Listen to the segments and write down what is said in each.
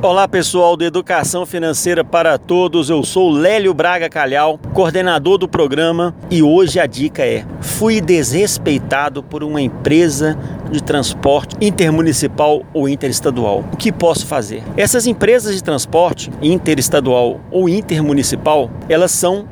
Olá pessoal do Educação Financeira para Todos, eu sou Lélio Braga Calhau, coordenador do programa e hoje a dica é: fui desrespeitado por uma empresa de transporte intermunicipal ou interestadual. O que posso fazer? Essas empresas de transporte interestadual ou intermunicipal, elas são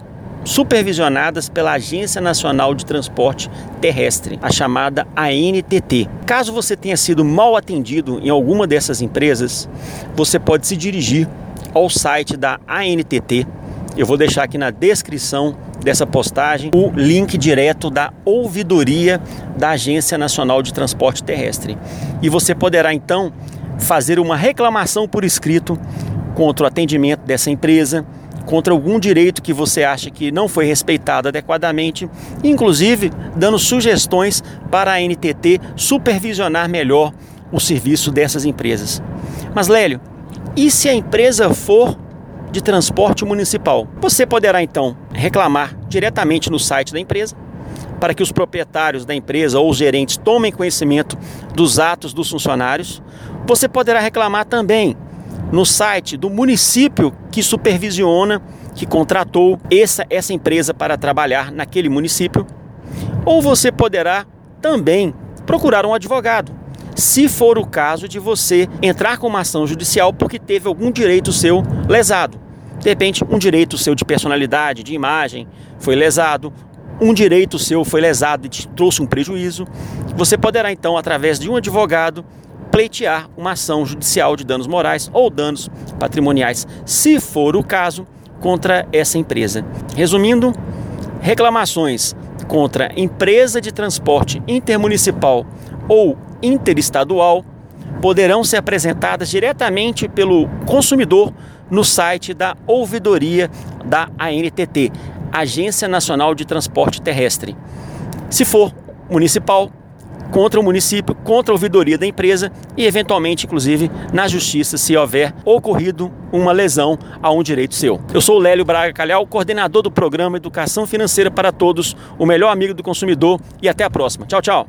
supervisionadas pela Agência Nacional de Transporte Terrestre, a chamada ANTT. Caso você tenha sido mal atendido em alguma dessas empresas, você pode se dirigir ao site da ANTT. Eu vou deixar aqui na descrição dessa postagem o link direto da ouvidoria da Agência Nacional de Transporte Terrestre. E você poderá então fazer uma reclamação por escrito contra o atendimento dessa empresa, contra algum direito que você acha que não foi respeitado adequadamente, inclusive dando sugestões para a NTT supervisionar melhor o serviço dessas empresas. Mas Lélio, e se a empresa for de transporte municipal? Você poderá então reclamar diretamente no site da empresa para que os proprietários da empresa ou os gerentes tomem conhecimento dos atos dos funcionários. Você poderá reclamar também no site do município que supervisiona, que contratou essa, essa empresa para trabalhar naquele município. Ou você poderá também procurar um advogado, se for o caso de você entrar com uma ação judicial porque teve algum direito seu lesado. De repente, um direito seu de personalidade, de imagem, foi lesado, um direito seu foi lesado e te trouxe um prejuízo. Você poderá então, através de um advogado, pleitear uma ação judicial de danos morais ou danos patrimoniais, se for o caso, contra essa empresa. Resumindo, reclamações contra empresa de transporte intermunicipal ou interestadual poderão ser apresentadas diretamente pelo consumidor no site da ouvidoria da ANTT, Agência Nacional de Transporte Terrestre. Se for municipal, contra o município, contra a ouvidoria da empresa e, eventualmente, inclusive, na justiça, se houver ocorrido uma lesão a um direito seu. Eu sou o Lélio Braga Calhau, coordenador do programa Educação Financeira para Todos, o melhor amigo do consumidor, e até a próxima. Tchau, tchau.